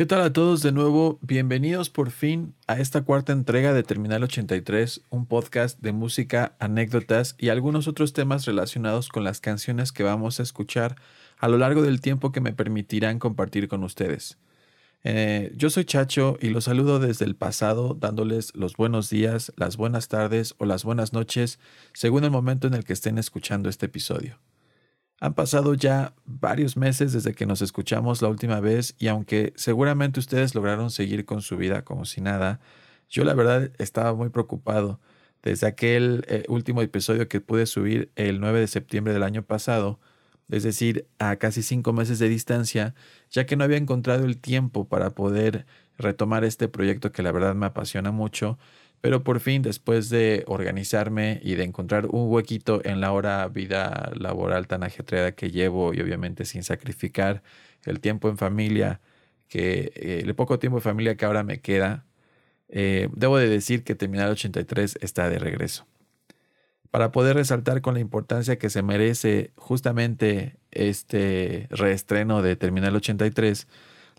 ¿Qué tal a todos de nuevo? Bienvenidos por fin a esta cuarta entrega de Terminal 83, un podcast de música, anécdotas y algunos otros temas relacionados con las canciones que vamos a escuchar a lo largo del tiempo que me permitirán compartir con ustedes. Eh, yo soy Chacho y los saludo desde el pasado dándoles los buenos días, las buenas tardes o las buenas noches según el momento en el que estén escuchando este episodio. Han pasado ya varios meses desde que nos escuchamos la última vez y aunque seguramente ustedes lograron seguir con su vida como si nada, yo la verdad estaba muy preocupado. Desde aquel eh, último episodio que pude subir el 9 de septiembre del año pasado, es decir, a casi cinco meses de distancia, ya que no había encontrado el tiempo para poder retomar este proyecto que la verdad me apasiona mucho pero por fin, después de organizarme y de encontrar un huequito en la hora vida laboral tan ajetreada que llevo y obviamente sin sacrificar el tiempo en familia, que eh, el poco tiempo de familia que ahora me queda, eh, debo de decir que Terminal 83 está de regreso. Para poder resaltar con la importancia que se merece justamente este reestreno de Terminal 83,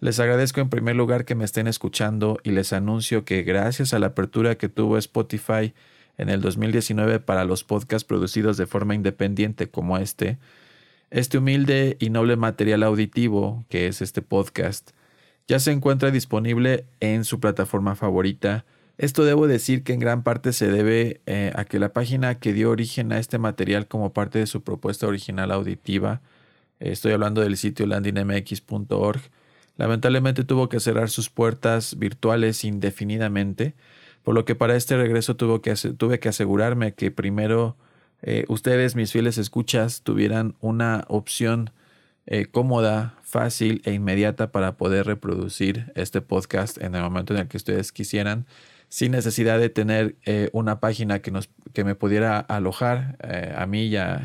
les agradezco en primer lugar que me estén escuchando y les anuncio que gracias a la apertura que tuvo Spotify en el 2019 para los podcasts producidos de forma independiente como este, este humilde y noble material auditivo que es este podcast ya se encuentra disponible en su plataforma favorita. Esto debo decir que en gran parte se debe eh, a que la página que dio origen a este material como parte de su propuesta original auditiva, estoy hablando del sitio landinmx.org, Lamentablemente tuvo que cerrar sus puertas virtuales indefinidamente, por lo que para este regreso tuve que, tuve que asegurarme que primero eh, ustedes, mis fieles escuchas, tuvieran una opción eh, cómoda, fácil e inmediata para poder reproducir este podcast en el momento en el que ustedes quisieran, sin necesidad de tener eh, una página que, nos, que me pudiera alojar a mí y a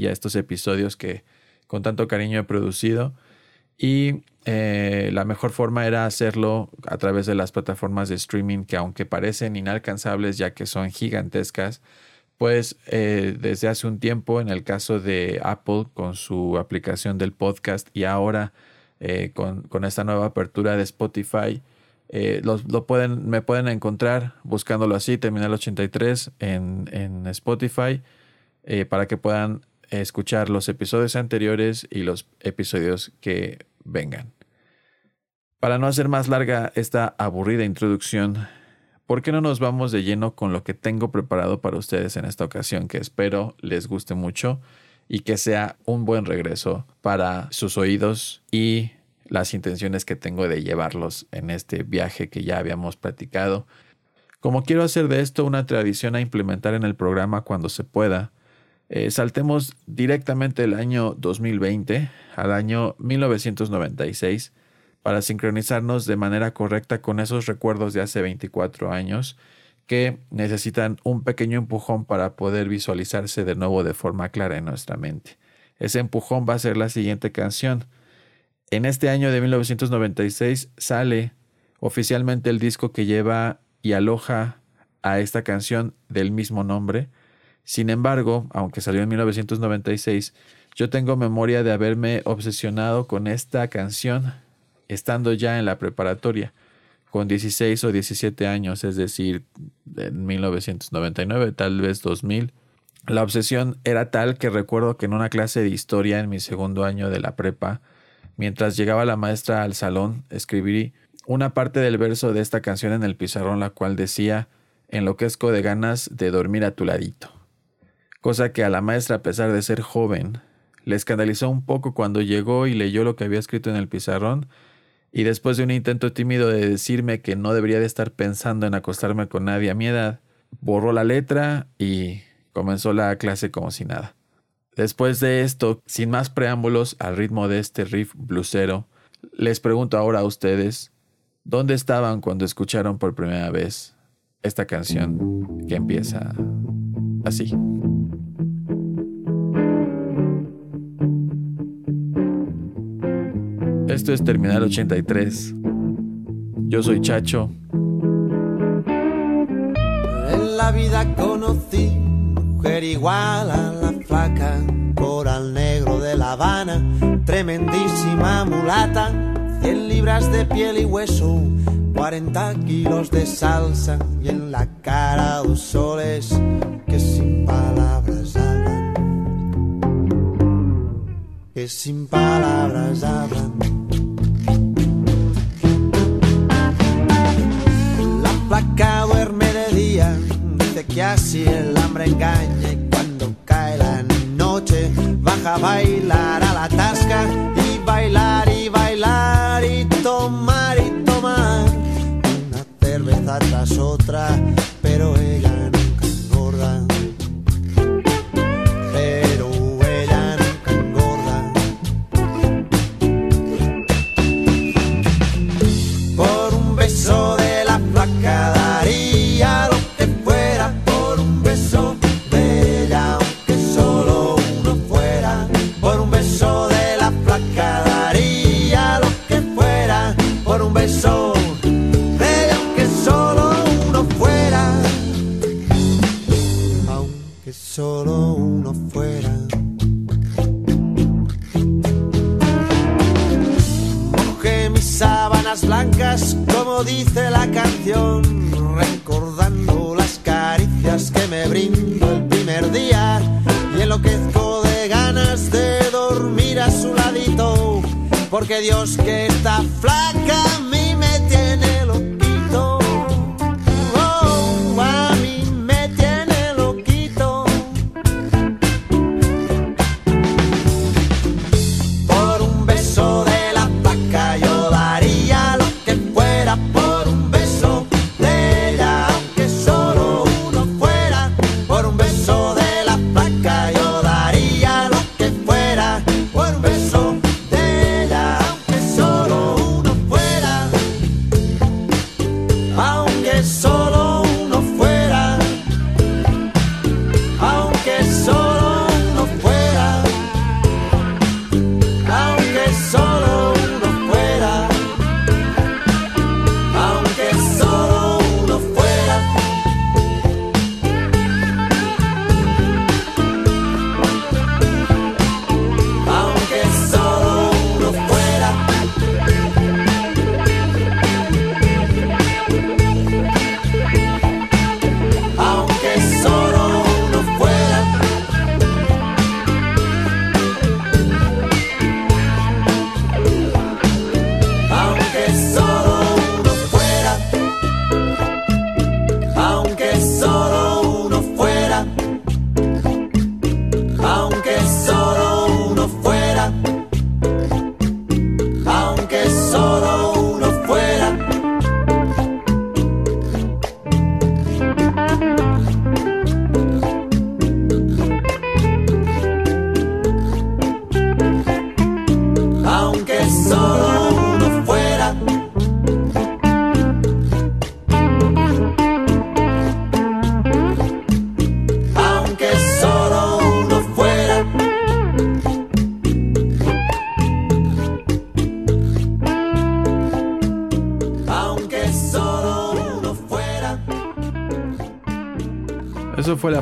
estos episodios que con tanto cariño he producido. Y eh, la mejor forma era hacerlo a través de las plataformas de streaming que aunque parecen inalcanzables ya que son gigantescas, pues eh, desde hace un tiempo en el caso de Apple con su aplicación del podcast y ahora eh, con, esta nueva apertura de Spotify, lo pueden, me pueden encontrar buscándolo así, Terminal 83 en, en Spotify, para que puedan escuchar los episodios anteriores y los episodios que vengan. Para no hacer más larga esta aburrida introducción, ¿por qué no nos vamos de lleno con lo que tengo preparado para ustedes en esta ocasión, que espero les guste mucho y que sea un buen regreso para sus oídos y las intenciones que tengo de llevarlos en este viaje que ya habíamos platicado. Como quiero hacer de esto una tradición a implementar en el programa cuando se pueda, eh, saltemos directamente del año 2020 al año 1996 para sincronizarnos de manera correcta con esos recuerdos de hace 24 años que necesitan un pequeño empujón para poder visualizarse de nuevo de forma clara en nuestra mente. Ese empujón va a ser la siguiente canción. En este año de 1996 sale oficialmente el disco que lleva y aloja a esta canción del mismo nombre, sin embargo, aunque salió en 1996, yo tengo memoria de haberme obsesionado con esta canción estando ya en la preparatoria, con 16 o 17 años, es decir, en 1999, tal vez 2000. La obsesión era tal que recuerdo que en una clase de historia en mi segundo año de la prepa, mientras llegaba la maestra al salón, escribí una parte del verso de esta canción en el pizarrón, la cual decía, enloquezco de ganas de dormir a tu ladito cosa que a la maestra, a pesar de ser joven, le escandalizó un poco cuando llegó y leyó lo que había escrito en el pizarrón, y después de un intento tímido de decirme que no debería de estar pensando en acostarme con nadie a mi edad, borró la letra y comenzó la clase como si nada. Después de esto, sin más preámbulos, al ritmo de este riff blusero, les pregunto ahora a ustedes, ¿dónde estaban cuando escucharon por primera vez esta canción que empieza así? Esto es Terminal 83. Yo soy Chacho. En la vida conocí mujer igual a la flaca, coral negro de La Habana, tremendísima mulata, 100 libras de piel y hueso, 40 kilos de salsa y en la cara dos soles que sin palabras hablan. Que sin palabras hablan. Placa duerme de día, dice que así el hambre engaña y cuando cae la noche baja a bailar a la tasca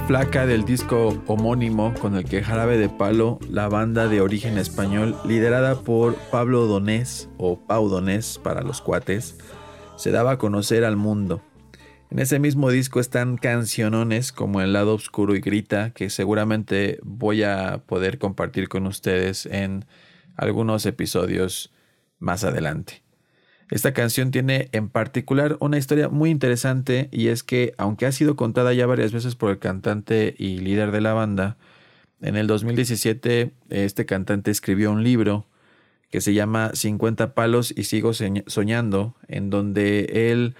flaca del disco homónimo con el que Jarabe de Palo, la banda de origen español liderada por Pablo Donés o Pau Donés para los cuates, se daba a conocer al mundo. En ese mismo disco están cancionones como El lado oscuro y grita que seguramente voy a poder compartir con ustedes en algunos episodios más adelante. Esta canción tiene en particular una historia muy interesante y es que, aunque ha sido contada ya varias veces por el cantante y líder de la banda, en el 2017 este cantante escribió un libro que se llama 50 palos y sigo soñando, en donde él,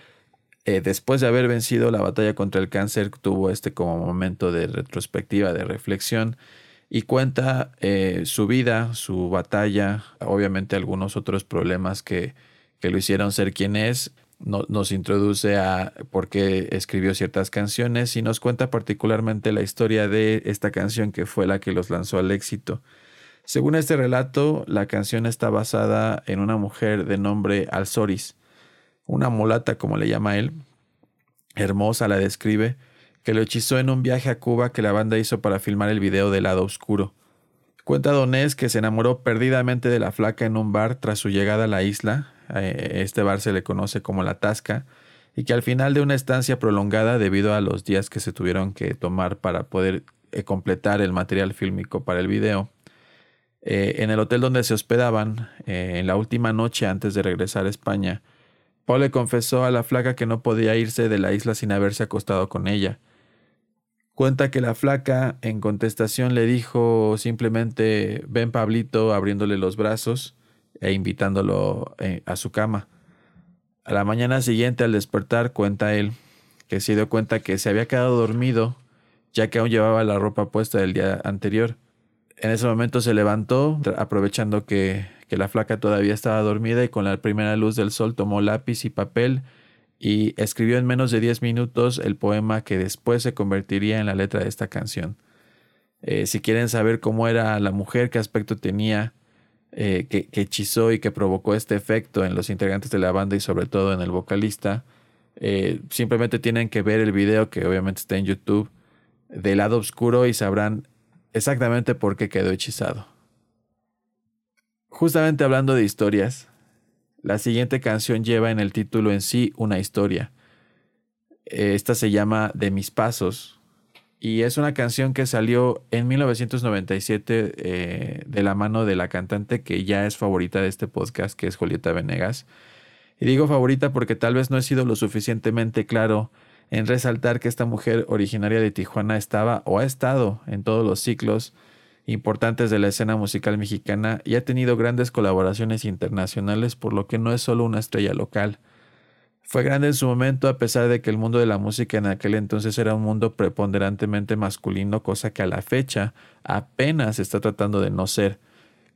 eh, después de haber vencido la batalla contra el cáncer, tuvo este como momento de retrospectiva, de reflexión, y cuenta eh, su vida, su batalla, obviamente algunos otros problemas que que lo hicieron ser quien es, no, nos introduce a por qué escribió ciertas canciones y nos cuenta particularmente la historia de esta canción que fue la que los lanzó al éxito. Según este relato, la canción está basada en una mujer de nombre Alzoris, una mulata como le llama él, hermosa la describe, que lo hechizó en un viaje a Cuba que la banda hizo para filmar el video de Lado Oscuro. Cuenta Donés que se enamoró perdidamente de la flaca en un bar tras su llegada a la isla, este bar se le conoce como La Tasca, y que al final de una estancia prolongada debido a los días que se tuvieron que tomar para poder eh, completar el material fílmico para el video, en el hotel donde se hospedaban, en la última noche antes de regresar a España, Paul le confesó a la flaca que no podía irse de la isla sin haberse acostado con ella. Cuenta que la flaca en contestación le dijo simplemente ven Pablito abriéndole los brazos e invitándolo eh, a su cama. A la mañana siguiente al despertar cuenta él que se dio cuenta que se había quedado dormido ya que aún llevaba la ropa puesta del día anterior. En ese momento se levantó aprovechando que que la flaca todavía estaba dormida y con la primera luz del sol tomó lápiz y papel y escribió en menos de 10 minutos el poema que después se convertiría en la letra de esta canción. Eh, si quieren saber cómo era la mujer, qué aspecto tenía, eh, que, hechizó y que provocó este efecto en los integrantes de la banda y sobre todo en el vocalista, eh, simplemente tienen que ver el video que obviamente está en YouTube del lado oscuro y sabrán exactamente por qué quedó hechizado. Justamente hablando de historias, la siguiente canción lleva en el título en sí una historia. Esta se llama De mis pasos y es una canción que salió en 1997 eh, de la mano de la cantante que ya es favorita de este podcast, que es Julieta Venegas. Y digo favorita porque tal vez no he sido lo suficientemente claro en resaltar que esta mujer originaria de Tijuana estaba o ha estado en todos los ciclos importantes de la escena musical mexicana y ha tenido grandes colaboraciones internacionales, por lo que no es solo una estrella local. Fue grande en su momento a pesar de que el mundo de la música en aquel entonces era un mundo preponderantemente masculino, cosa que a la fecha apenas está tratando de no ser,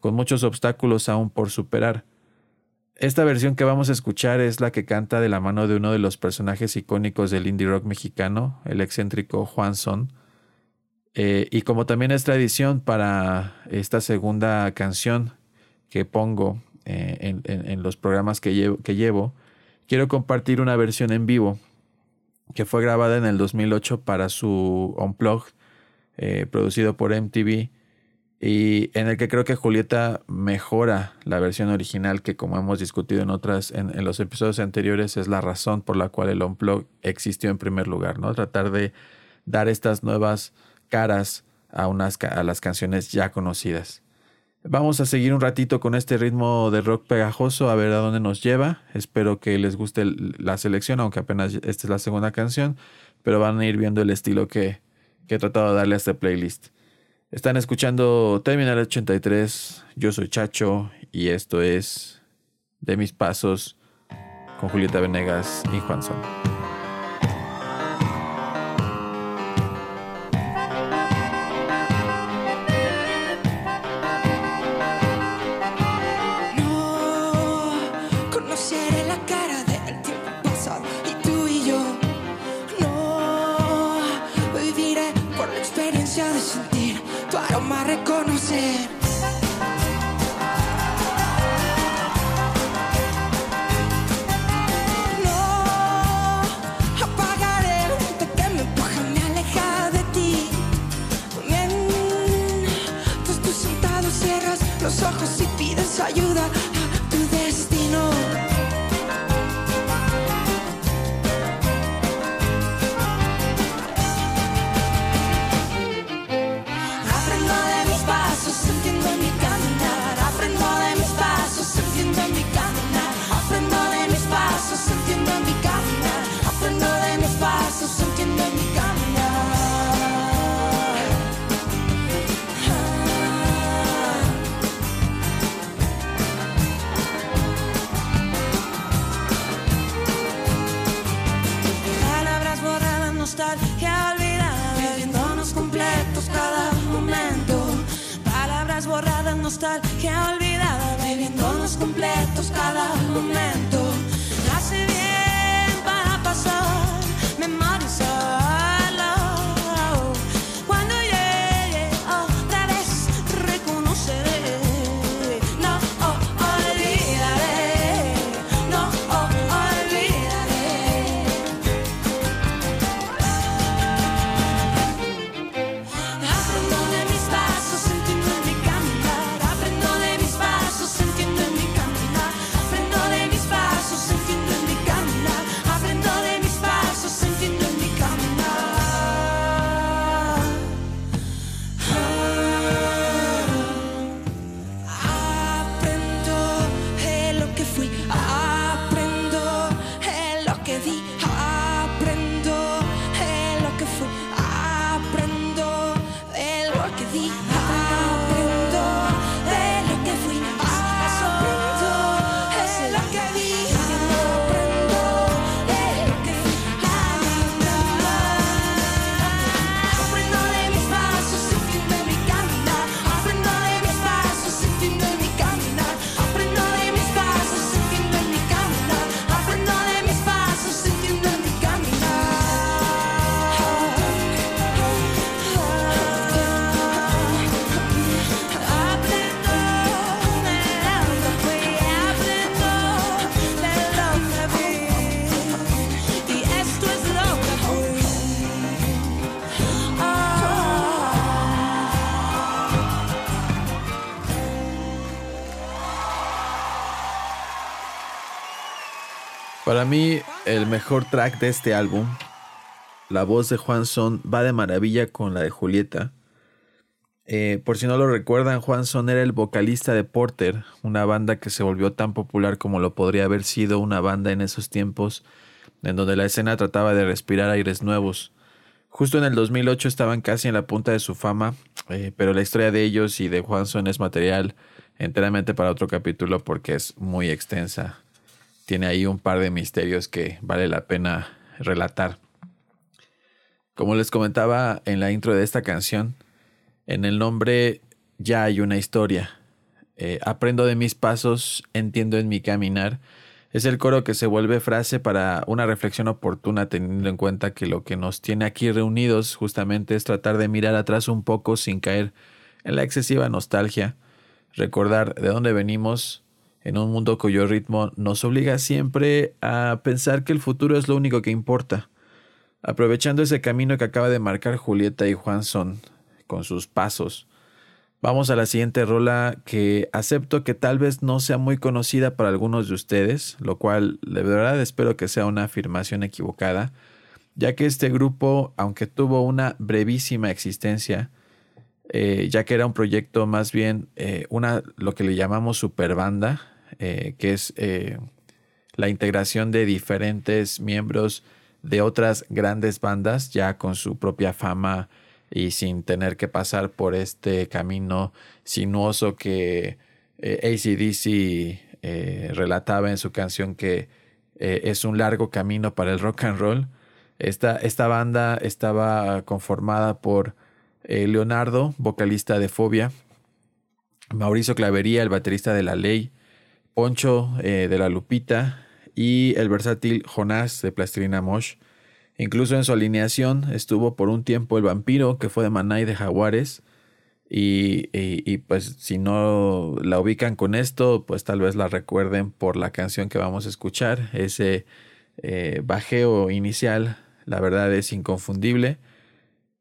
con muchos obstáculos aún por superar. Esta versión que vamos a escuchar es la que canta de la mano de uno de los personajes icónicos del indie rock mexicano, el excéntrico Juan Son, eh, y como también es tradición para esta segunda canción que pongo eh, en, los programas que llevo, que llevo, quiero compartir una versión en vivo que fue grabada en el 2008 para su Unplugged, eh, producido por MTV, y en el que creo que Julieta mejora la versión original que como hemos discutido en otras, en, los episodios anteriores, es la razón por la cual el Unplugged existió en primer lugar, ¿no? Tratar de dar estas nuevas caras a, unas, a las canciones ya conocidas. Vamos a seguir un ratito con este ritmo de rock pegajoso a ver a dónde nos lleva. Espero que les guste la selección, aunque apenas esta es la segunda canción, pero van a ir viendo el estilo que, he tratado de darle a este playlist. Están escuchando Terminal 83, yo soy Chacho y esto es De mis pasos con Julieta Venegas y Juanson. Nostalgia olvidada, bebiéndonos completos cada momento. Hace bien para pasar memorizar. Para mí, el mejor track de este álbum, la voz de Juan Son va de maravilla con la de Julieta. Eh, por si no lo recuerdan, Juan Son era el vocalista de Porter, una banda que se volvió tan popular como lo podría haber sido una banda en esos tiempos, en donde la escena trataba de respirar aires nuevos. Justo en el 2008 estaban casi en la punta de su fama, eh, pero la historia de ellos y de Juan Son es material enteramente para otro capítulo porque es muy extensa tiene ahí un par de misterios que vale la pena relatar. Como les comentaba en la intro de esta canción, en el nombre ya hay una historia. Eh, aprendo de mis pasos, entiendo en mi caminar. Es el coro que se vuelve frase para una reflexión oportuna teniendo en cuenta que lo que nos tiene aquí reunidos justamente es tratar de mirar atrás un poco sin caer en la excesiva nostalgia, recordar de dónde venimos en un mundo cuyo ritmo nos obliga siempre a pensar que el futuro es lo único que importa. Aprovechando ese camino que acaba de marcar Julieta y Juanson con sus pasos, vamos a la siguiente rola que acepto que tal vez no sea muy conocida para algunos de ustedes, lo cual de verdad espero que sea una afirmación equivocada, ya que este grupo, aunque tuvo una brevísima existencia, eh, ya que era un proyecto más bien eh, una lo que le llamamos superbanda, eh, que es eh, la integración de diferentes miembros de otras grandes bandas, ya con su propia fama y sin tener que pasar por este camino sinuoso que eh, ACDC relataba en su canción que es un largo camino para el rock and roll. Esta, esta banda estaba conformada por Leonardo, vocalista de Fobia, Mauricio Clavería, el baterista de La Ley, Poncho eh, de la Lupita y el versátil Jonás de Plastilina Mosh. Incluso en su alineación estuvo por un tiempo el vampiro que fue de Manay de Jaguares. Y, pues si no la ubican con esto, pues tal vez la recuerden por la canción que vamos a escuchar. Ese eh, bajeo inicial, la verdad es inconfundible.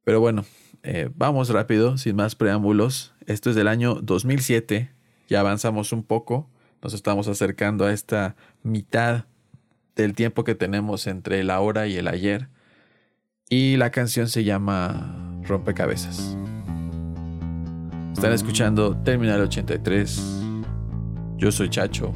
Pero bueno, eh, vamos rápido, sin más preámbulos. Esto es del año 2007, ya avanzamos un poco. Nos estamos acercando a esta mitad del tiempo que tenemos entre el ahora y el ayer. Y la canción se llama Rompecabezas. Están escuchando Terminal 83. Yo soy Chacho.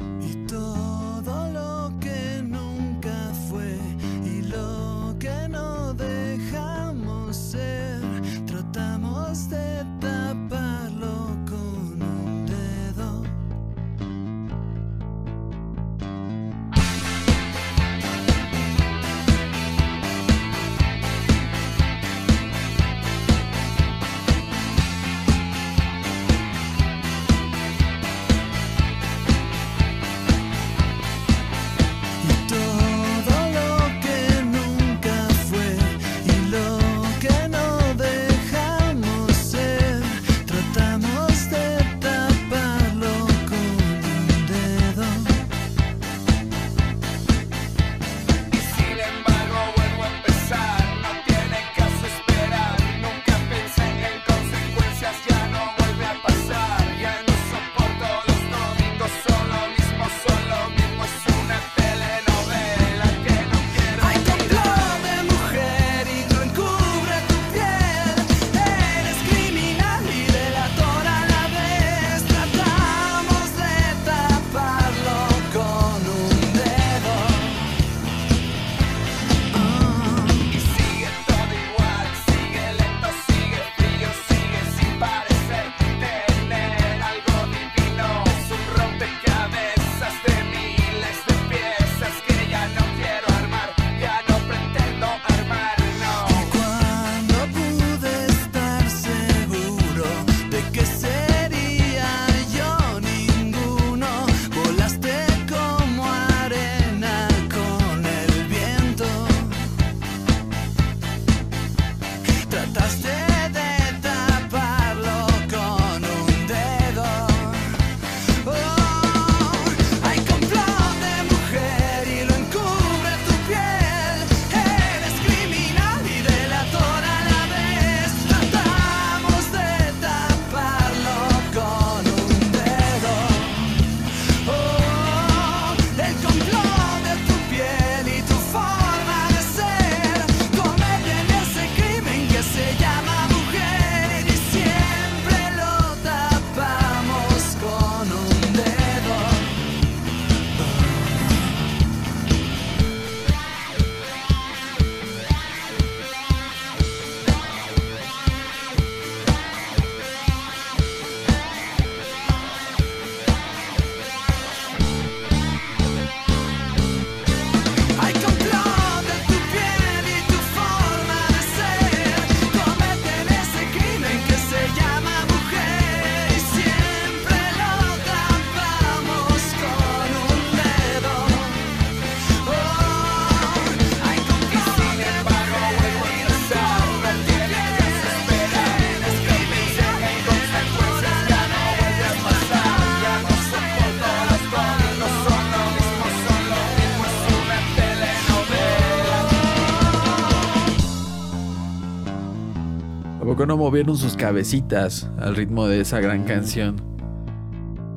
Movieron sus cabecitas al ritmo de esa gran canción?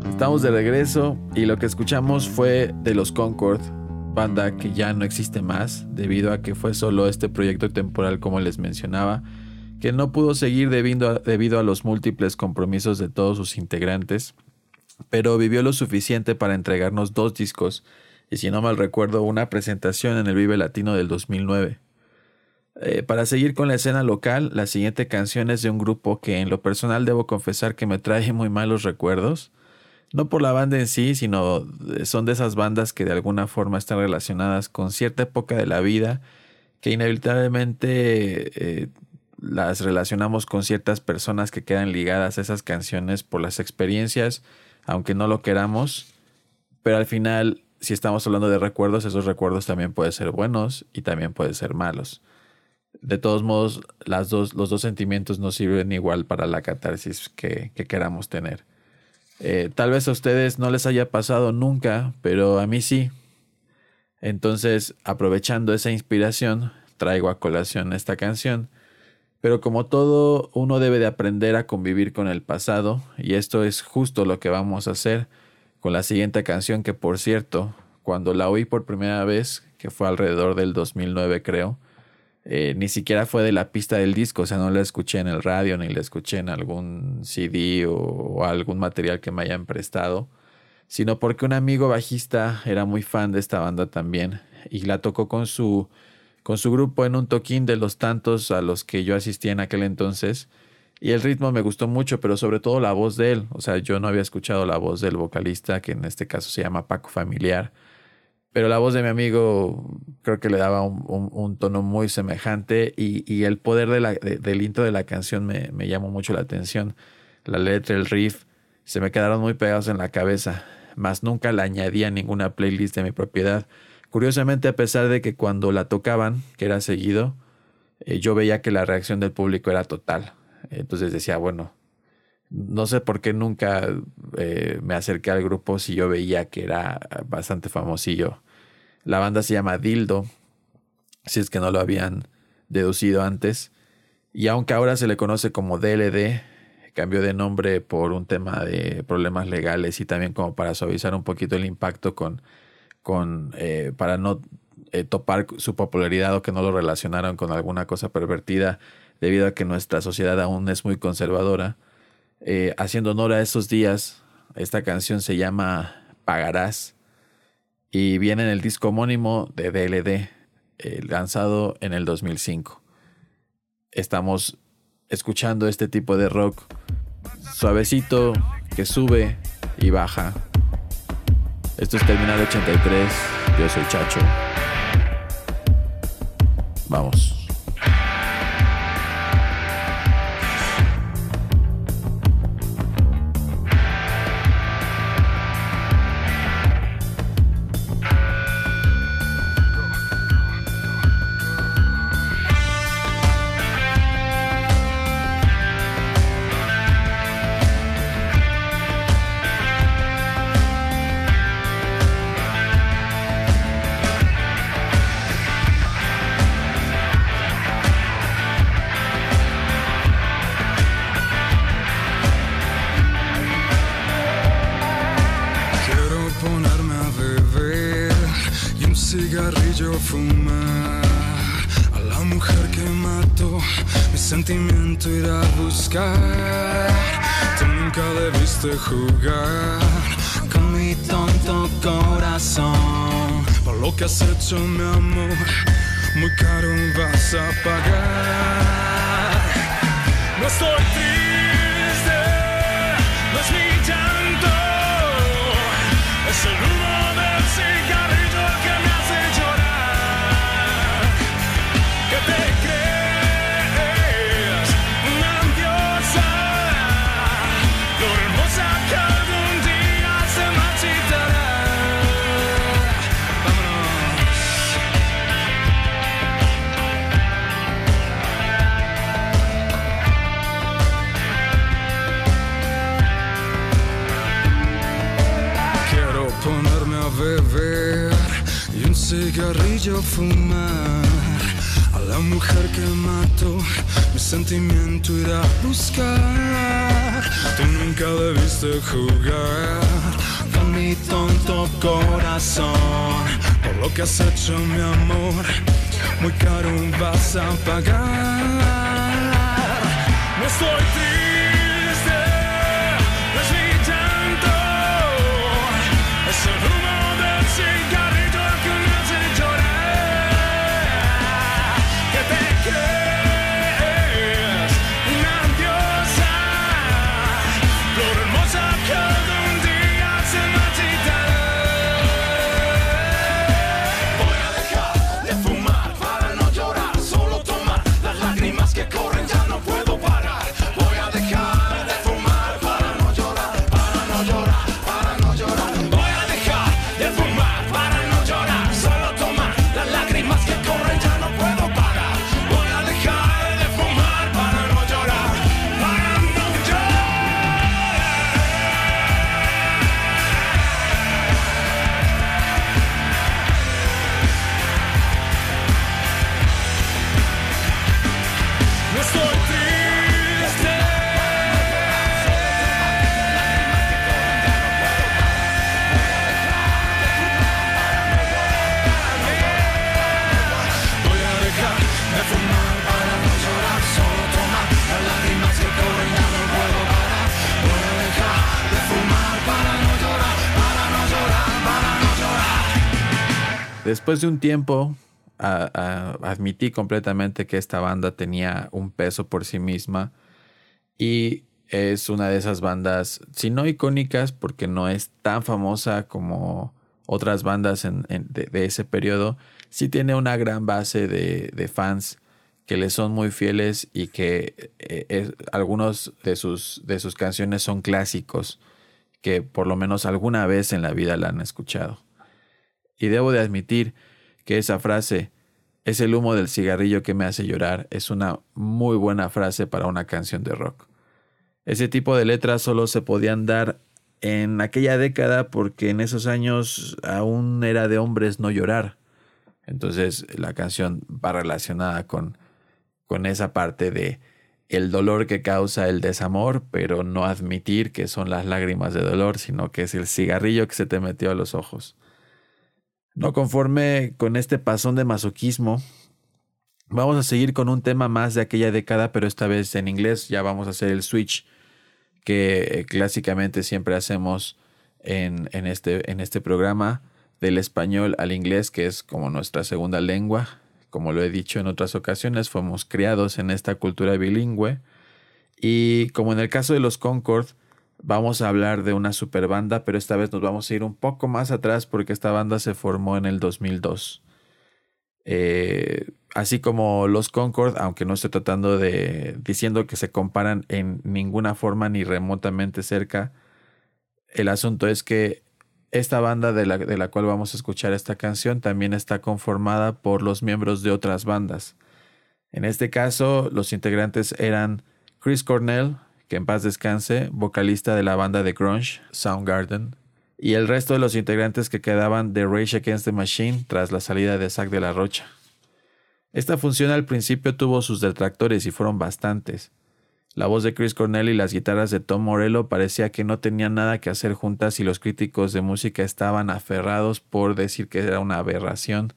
Estamos de regreso y lo que escuchamos fue de los Concord, banda que ya no existe más debido a que fue solo este proyecto temporal como les mencionaba, que no pudo seguir debido a, debido a los múltiples compromisos de todos sus integrantes, pero vivió lo suficiente para entregarnos dos discos y si no mal recuerdo una presentación en el Vive Latino del 2009. Eh, para seguir con la escena local, la siguiente canción es de un grupo que en lo personal debo confesar que me trae muy malos recuerdos. No por la banda en sí, sino son de esas bandas que de alguna forma están relacionadas con cierta época de la vida que inevitablemente eh, las relacionamos con ciertas personas que quedan ligadas a esas canciones por las experiencias, aunque no lo queramos. Pero al final, si estamos hablando de recuerdos, esos recuerdos también pueden ser buenos y también pueden ser malos de todos modos, las dos, los dos sentimientos nos sirven igual para la catarsis que, queramos tener. Eh, tal vez a ustedes no les haya pasado nunca, pero a mí sí. Entonces, aprovechando esa inspiración, traigo a colación esta canción. Pero como todo, uno debe de aprender a convivir con el pasado, y esto es justo lo que vamos a hacer con la siguiente canción que, por cierto, cuando la oí por primera vez, que fue alrededor del 2009 creo, eh, ni siquiera fue de la pista del disco, o sea, no la escuché en el radio, ni la escuché en algún CD o, algún material que me hayan prestado, sino porque un amigo bajista era muy fan de esta banda también y la tocó con su, con su grupo en un toquín de los tantos a los que yo asistía en aquel entonces. Y el ritmo me gustó mucho, pero sobre todo la voz de él. O sea, yo no había escuchado la voz del vocalista, que en este caso se llama Paco Familiar. Pero la voz de mi amigo creo que le daba un, tono muy semejante y, el poder del intro de la canción me, me, llamó mucho la atención. La letra, el riff, se me quedaron muy pegados en la cabeza, mas nunca la añadí a ninguna playlist de mi propiedad. Curiosamente, a pesar de que cuando la tocaban, que era seguido, eh, yo veía que la reacción del público era total. Entonces decía, bueno, no sé por qué nunca eh, me acerqué al grupo si yo veía que era bastante famosillo. La banda se llama Dildo, si es que no lo habían deducido antes. Y aunque ahora se le conoce como DLD, cambió de nombre por un tema de problemas legales y también como para suavizar un poquito el impacto con, con eh, para no eh, topar su popularidad o que no lo relacionaran con alguna cosa pervertida debido a que nuestra sociedad aún es muy conservadora. Eh, haciendo honor a esos días, esta canción se llama Pagarás y viene en el disco homónimo de DLD, lanzado en el 2005. Estamos escuchando este tipo de rock suavecito que sube y baja. Esto es Terminal 83, yo soy Chacho. Vamos. Jugar con mi tonto corazón. Por lo que has hecho, mi amor, muy caro vas a pagar. No estoy triste, cigarrillo fumar. A La mujer que mató mi sentimiento irá a buscar. Tú nunca debiste jugar con mi tonto corazón. Por lo que has hecho, mi amor, muy caro vas a pagar. No estoy triste, Después de un tiempo, admití completamente que esta banda tenía un peso por sí misma y es una de esas bandas, si no icónicas, porque no es tan famosa como otras bandas de, ese periodo, sí tiene una gran base de, fans que le son muy fieles y que eh, algunos de sus, de sus canciones son clásicos que por lo menos alguna vez en la vida la han escuchado. Y debo de admitir que esa frase, es el humo del cigarrillo que me hace llorar, es una muy buena frase para una canción de rock. Ese tipo de letras solo se podían dar en aquella década porque en esos años aún era de hombres no llorar. Entonces la canción va relacionada con, con esa parte de el dolor que causa el desamor, pero no admitir que son las lágrimas de dolor, sino que es el cigarrillo que se te metió a los ojos. No conforme con este pasón de masoquismo, vamos a seguir con un tema más de aquella década, pero esta vez en inglés. Ya vamos a hacer el switch que clásicamente siempre hacemos en, en este, en este programa del español al inglés, que es como nuestra segunda lengua. Como lo he dicho en otras ocasiones, fuimos criados en esta cultura bilingüe. Y como en el caso de los Concord, vamos a hablar de una super banda, pero esta vez nos vamos a ir un poco más atrás porque esta banda se formó en el 2002. Eh, así como los Concord, aunque no estoy tratando de diciendo que se comparan en ninguna forma ni remotamente cerca, el asunto es que esta banda de la, de la cual vamos a escuchar esta canción también está conformada por los miembros de otras bandas. En este caso, los integrantes eran Chris Cornell, en paz descanse, vocalista de la banda de grunge Soundgarden, y el resto de los integrantes que quedaban de Rage Against the Machine tras la salida de Zack de la Rocha. Esta función al principio tuvo sus detractores y fueron bastantes. La voz de Chris Cornell y las guitarras de Tom Morello parecía que no tenían nada que hacer juntas y los críticos de música estaban aferrados por decir que era una aberración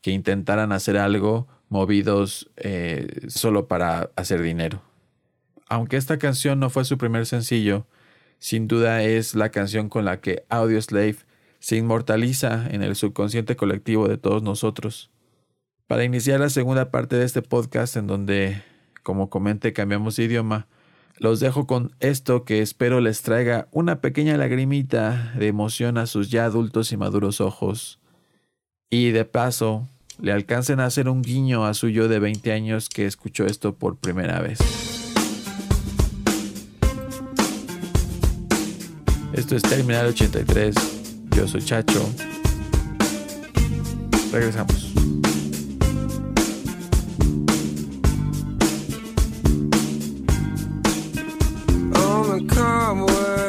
que intentaran hacer algo movidos eh, solo para hacer dinero. Aunque esta canción no fue su primer sencillo, sin duda es la canción con la que Audioslave se inmortaliza en el subconsciente colectivo de todos nosotros. Para iniciar la segunda parte de este podcast en donde, como comenté, cambiamos de idioma, los dejo con esto que espero les traiga una pequeña lagrimita de emoción a sus ya adultos y maduros ojos. Y de paso, le alcancen a hacer un guiño a su yo de 20 años que escuchó esto por primera vez. Esto es Terminal 83. Yo soy Chacho. Regresamos. on a Cromwell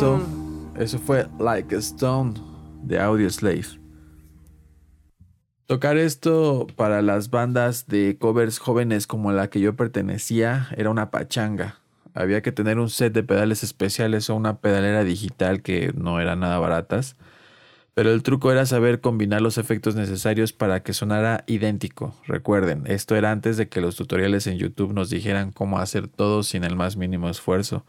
Regreso. Eso fue Like a Stone de Audio Slave. Tocar esto para las bandas de covers jóvenes como la que yo pertenecía era una pachanga. Había que tener un set de pedales especiales o una pedalera digital que no eran nada baratas. Pero el truco era saber combinar los efectos necesarios para que sonara idéntico. Recuerden, esto era antes de que los tutoriales en YouTube nos dijeran cómo hacer todo sin el más mínimo esfuerzo.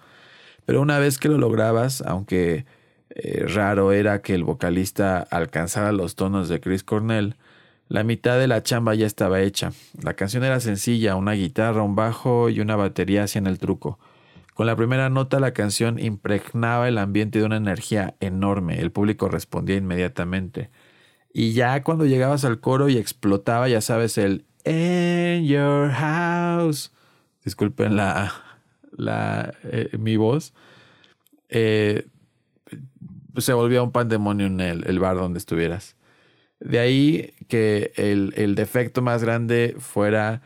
Pero una vez que lo lograbas, aunque eh, raro era que el vocalista alcanzara los tonos de Chris Cornell, la mitad de la chamba ya estaba hecha. La canción era sencilla, una guitarra, un bajo y una batería hacían el truco. Con la primera nota la canción impregnaba el ambiente de una energía enorme, el público respondía inmediatamente. Y ya cuando llegabas al coro y explotaba, ya sabes, el In your house. Disculpen la, la, eh, mi voz. Eh, se volvía un pandemonio en el, bar donde estuvieras. De ahí que el, el defecto más grande fuera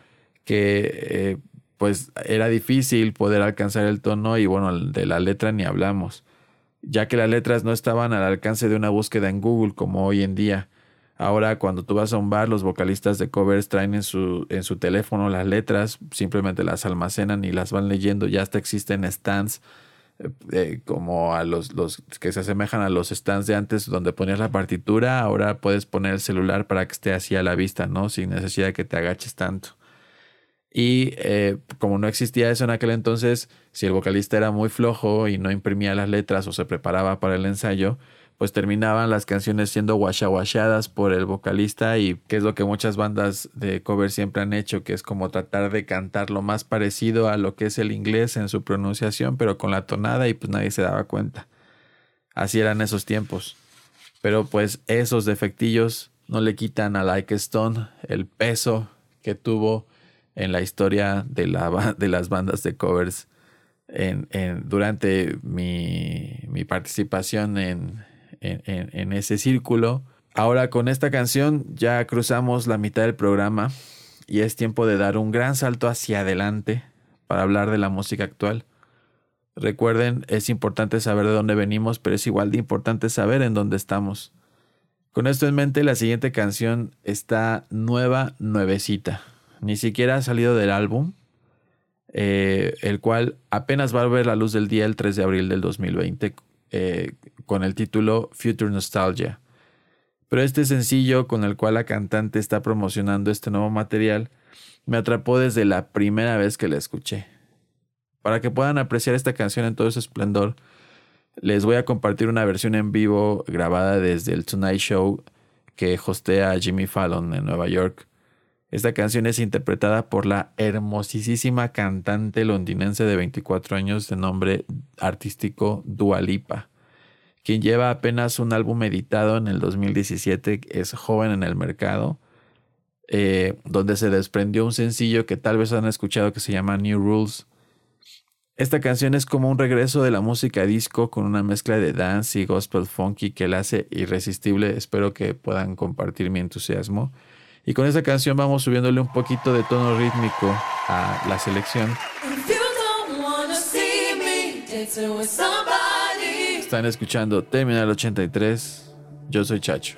que eh, pues era difícil poder alcanzar el tono y bueno, de la letra ni hablamos, ya que las letras no estaban al alcance de una búsqueda en Google como hoy en día. Ahora cuando tú vas a un bar, los vocalistas de covers traen en su, en su teléfono las letras, simplemente las almacenan y las van leyendo, ya hasta existen stands eh, eh, como a los, los que se asemejan a los stands de antes donde ponías la partitura, ahora puedes poner el celular para que esté así a la vista, ¿no? Sin necesidad de que te agaches tanto. Y eh, como no existía eso en aquel entonces, si el vocalista era muy flojo y no imprimía las letras o se preparaba para el ensayo, pues terminaban las canciones siendo guachawashadas por el vocalista y que es lo que muchas bandas de cover siempre han hecho, que es como tratar de cantar lo más parecido a lo que es el inglés en su pronunciación, pero con la tonada y pues nadie se daba cuenta. Así eran esos tiempos. Pero pues esos defectillos no le quitan a Like Stone el peso que tuvo en la historia de, la, de las bandas de covers en, en- durante mi, mi participación en, en- ese círculo. Ahora con esta canción ya cruzamos la mitad del programa y es tiempo de dar un gran salto hacia adelante para hablar de la música actual. Recuerden, es importante saber de dónde venimos, pero es igual de importante saber en dónde estamos. Con esto en mente, la siguiente canción está nueva, nuevecita. Ni siquiera ha salido del álbum, eh, el cual apenas va a ver la luz del día el 3 de abril del 2020 eh, con el título Future Nostalgia. Pero este sencillo con el cual la cantante está promocionando este nuevo material me atrapó desde la primera vez que la escuché. Para que puedan apreciar esta canción en todo su esplendor, les voy a compartir una versión en vivo grabada desde el Tonight Show que hostea Jimmy Fallon en Nueva York. Esta canción es interpretada por la hermosísima cantante londinense de 24 años de nombre artístico Dua Lipa, quien lleva apenas un álbum editado en el 2017, es joven en el mercado, eh, donde se desprendió un sencillo que tal vez han escuchado que se llama New Rules. Esta canción es como un regreso de la música disco con una mezcla de dance y gospel funky que la hace irresistible. Espero que puedan compartir mi entusiasmo. Y con esta canción vamos subiéndole un poquito de tono rítmico a la selección. Están escuchando Terminal 83. Yo soy Chacho.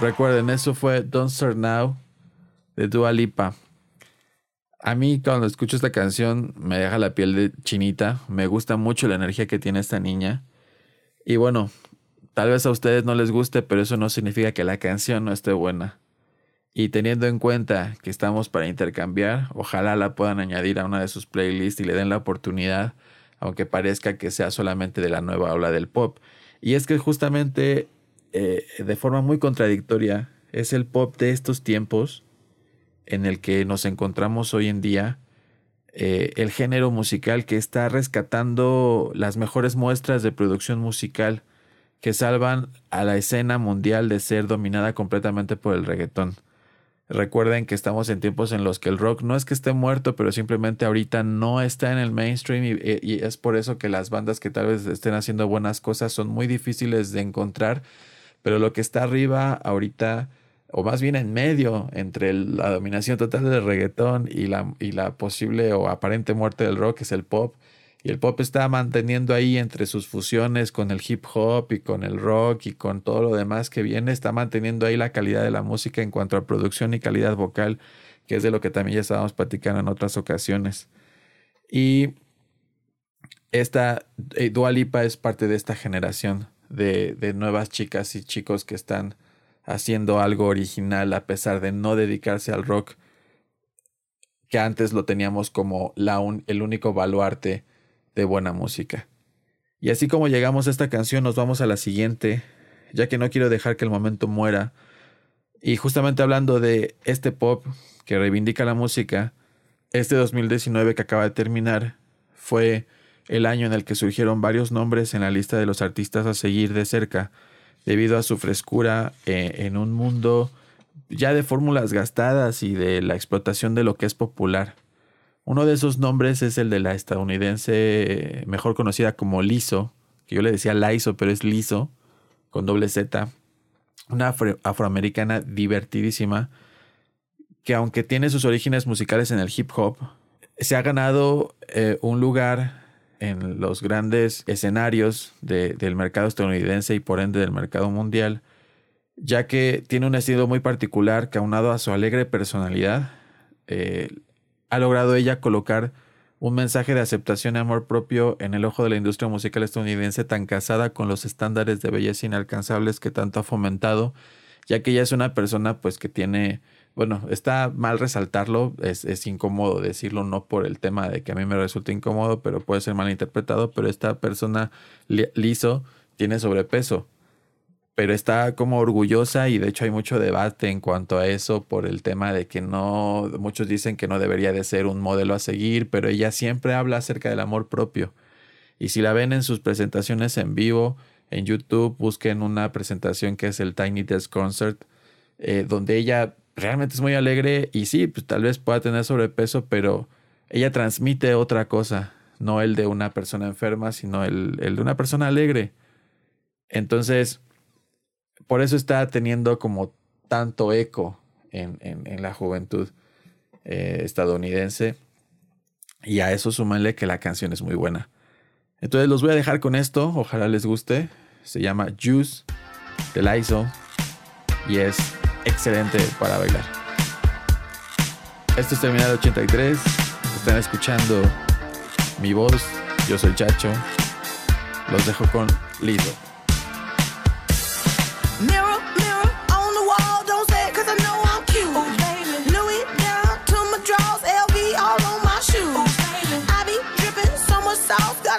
Recuerden, eso fue Don't Start Now de Dua Lipa. A mí cuando escucho esta canción me deja la piel de chinita. Me gusta mucho la energía que tiene esta niña. Y bueno, tal vez a ustedes no les guste, pero eso no significa que la canción no esté buena. Y teniendo en cuenta que estamos para intercambiar, ojalá la puedan añadir a una de sus playlists y le den la oportunidad, aunque parezca que sea solamente de la nueva ola del pop. Y es que justamente eh, de forma muy contradictoria es el pop de estos tiempos en el que nos encontramos hoy en día, eh, el género musical que está rescatando las mejores muestras de producción musical que salvan a la escena mundial de ser dominada completamente por el reggaetón. Recuerden que estamos en tiempos en los que el rock no es que esté muerto, pero simplemente ahorita no está en el mainstream y, es por eso que las bandas que tal vez estén haciendo buenas cosas son muy difíciles de encontrar, pero lo que está arriba ahorita, o más bien en medio, entre la dominación total del reggaetón y la, y la posible o aparente muerte del rock es el pop. Y el pop está manteniendo ahí entre sus fusiones con el hip hop y con el rock y con todo lo demás que viene, está manteniendo ahí la calidad de la música en cuanto a producción y calidad vocal, que es de lo que también ya estábamos platicando en otras ocasiones. Y esta eh, Dua Lipa es parte de esta generación de, de nuevas chicas y chicos que están haciendo algo original a pesar de no dedicarse al rock que antes lo teníamos como la un- el único baluarte de buena música. Y así como llegamos a esta canción, nos vamos a la siguiente, ya que no quiero dejar que el momento muera. Y justamente hablando de este pop que reivindica la música, este 2019 que acaba de terminar fue el año en el que surgieron varios nombres en la lista de los artistas a seguir de cerca, debido a su frescura eh, en un mundo ya de fórmulas gastadas y de la explotación de lo que es popular. Uno de esos nombres es el de la estadounidense mejor conocida como Lizzo, que yo le decía Lizzo, pero es Lizzo, con doble Z, una afro- afroamericana divertidísima, que aunque tiene sus orígenes musicales en el hip hop, se ha ganado eh, un lugar en los grandes escenarios de- del mercado estadounidense y por ende del mercado mundial, ya que tiene un estilo muy particular que aunado a su alegre personalidad, eh, ha logrado ella colocar un mensaje de aceptación y amor propio en el ojo de la industria musical estadounidense tan casada con los estándares de belleza inalcanzables que tanto ha fomentado, ya que ella es una persona pues que tiene, bueno, está mal resaltarlo, es, es incómodo decirlo, no por el tema de que a mí me resulta incómodo, pero puede ser mal interpretado, pero esta persona li- liso tiene sobrepeso pero está como orgullosa y de hecho hay mucho debate en cuanto a eso por el tema de que no, muchos dicen que no debería de ser un modelo a seguir, pero ella siempre habla acerca del amor propio. Y si la ven en sus presentaciones en vivo, en YouTube, busquen una presentación que es el Tiny Desk Concert, eh, donde ella realmente es muy alegre y sí, pues tal vez pueda tener sobrepeso, pero ella transmite otra cosa, no el de una persona enferma, sino el, el de una persona alegre. Entonces, por eso está teniendo como tanto eco en, en- la juventud eh, estadounidense. Y a eso súmenle que la canción es muy buena. Entonces los voy a dejar con esto. Ojalá les guste. Se llama Juice de Lizzo. Y es excelente para bailar. Esto es Terminal 83. Están escuchando mi voz. Yo soy Chacho. Los dejo con Lizzo.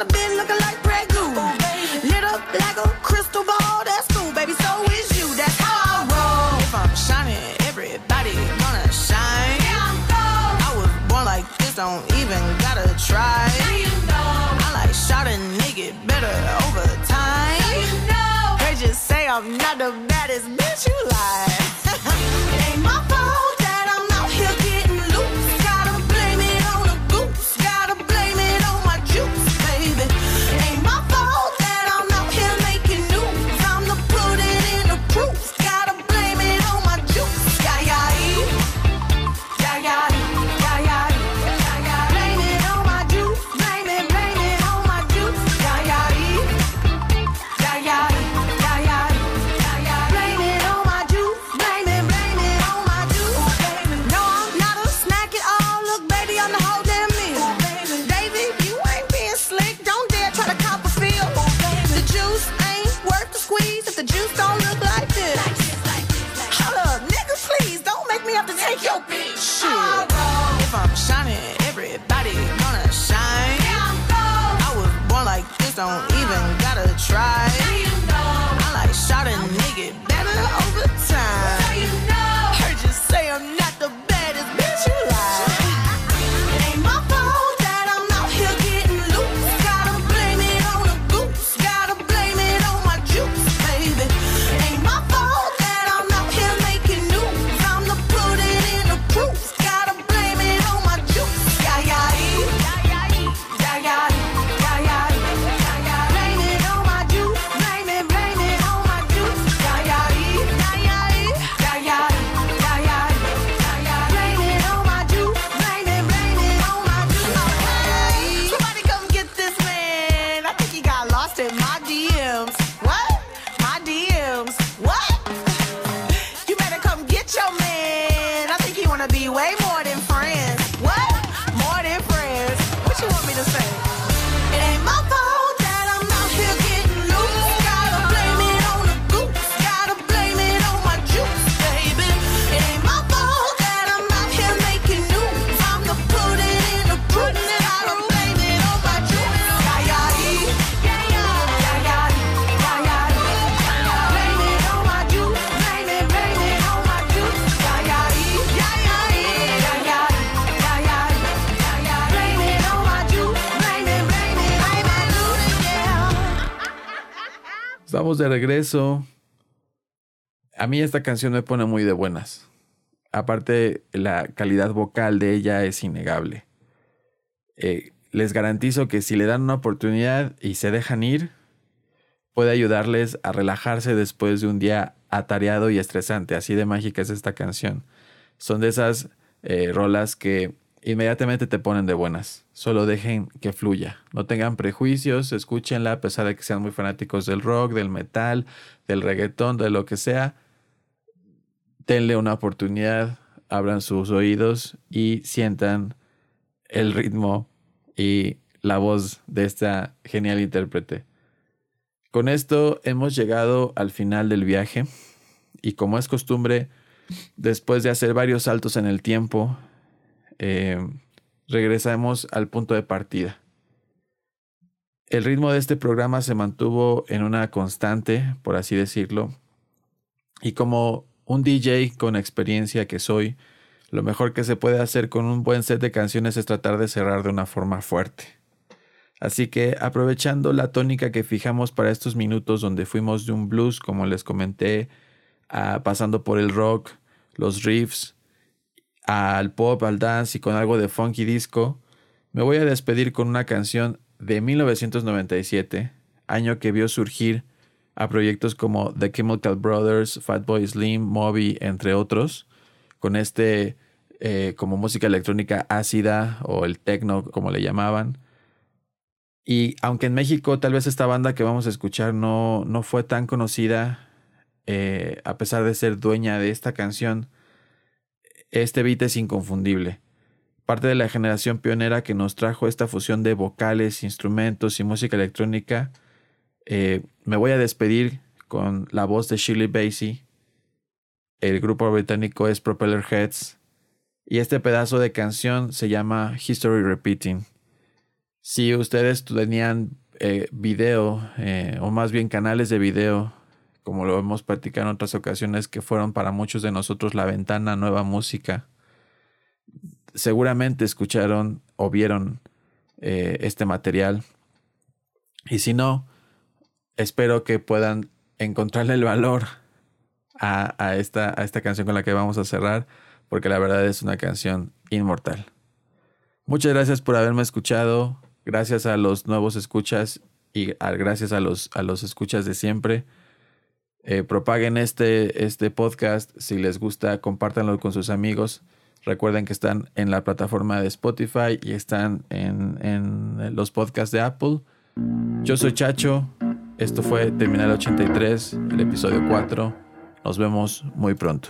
A bin looking like Goose. Lit up like a crystal ball, that's cool, baby. So is you, that's how I roll. If I'm shining, everybody gonna shine. I was born like this, don't even gotta try. I like shot a nigga better over time. They just say I'm not the baddest bitch you like. De regreso. A mí esta canción me pone muy de buenas. Aparte, la calidad vocal de ella es innegable. Eh, les garantizo que si le dan una oportunidad y se dejan ir, puede ayudarles a relajarse después de un día atareado y estresante. Así de mágica es esta canción. Son de esas eh, rolas que inmediatamente te ponen de buenas. Solo dejen que fluya. No tengan prejuicios, escúchenla a pesar de que sean muy fanáticos del rock, del metal, del reggaetón, de lo que sea. Denle una oportunidad, abran sus oídos y sientan el ritmo y la voz de esta genial intérprete. Con esto hemos llegado al final del viaje y como es costumbre, después de hacer varios saltos en el tiempo, eh, regresamos al punto de partida. El ritmo de este programa se mantuvo en una constante, por así decirlo, y como un DJ con experiencia que soy, lo mejor que se puede hacer con un buen set de canciones es tratar de cerrar de una forma fuerte. Así que aprovechando la tónica que fijamos para estos minutos donde fuimos de un blues, como les comenté, a- pasando por el rock, los riffs, al pop, al dance y con algo de funky disco, me voy a despedir con una canción de 1997, año que vio surgir a proyectos como The Chemical Brothers, Fatboy Slim, Moby, entre otros, con este eh, como música electrónica ácida o el techno como le llamaban. Y aunque en México tal vez esta banda que vamos a escuchar no, no fue tan conocida, eh, a pesar de ser dueña de esta canción, este beat es inconfundible. Parte de la generación pionera que nos trajo esta fusión de vocales, instrumentos y música electrónica, eh, me voy a despedir con la voz de Shirley Bassey. El grupo británico es Propeller Heads. Y este pedazo de canción se llama History Repeating. Si ustedes tenían eh, video, eh, o más bien canales de video, como lo hemos platicado en otras ocasiones, que fueron para muchos de nosotros la ventana nueva música, seguramente escucharon o vieron eh, este material. Y si no, espero que puedan encontrarle el valor a, a esta, a esta canción con la que vamos a cerrar, porque la verdad es una canción inmortal. Muchas gracias por haberme escuchado, gracias a los nuevos escuchas y gracias a los, a los escuchas de siempre. Eh, propaguen este, este podcast, si les gusta, compártanlo con sus amigos. Recuerden que están en la plataforma de Spotify y están en, en los podcasts de Apple. Yo soy Chacho. Esto fue Terminal 83, el episodio 4. Nos vemos muy pronto.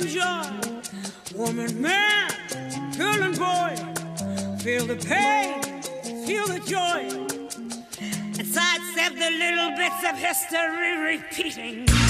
enjoy. Woman, man, girl, and boy, feel the pain, feel the joy. And sidestep the little bits of history repeating.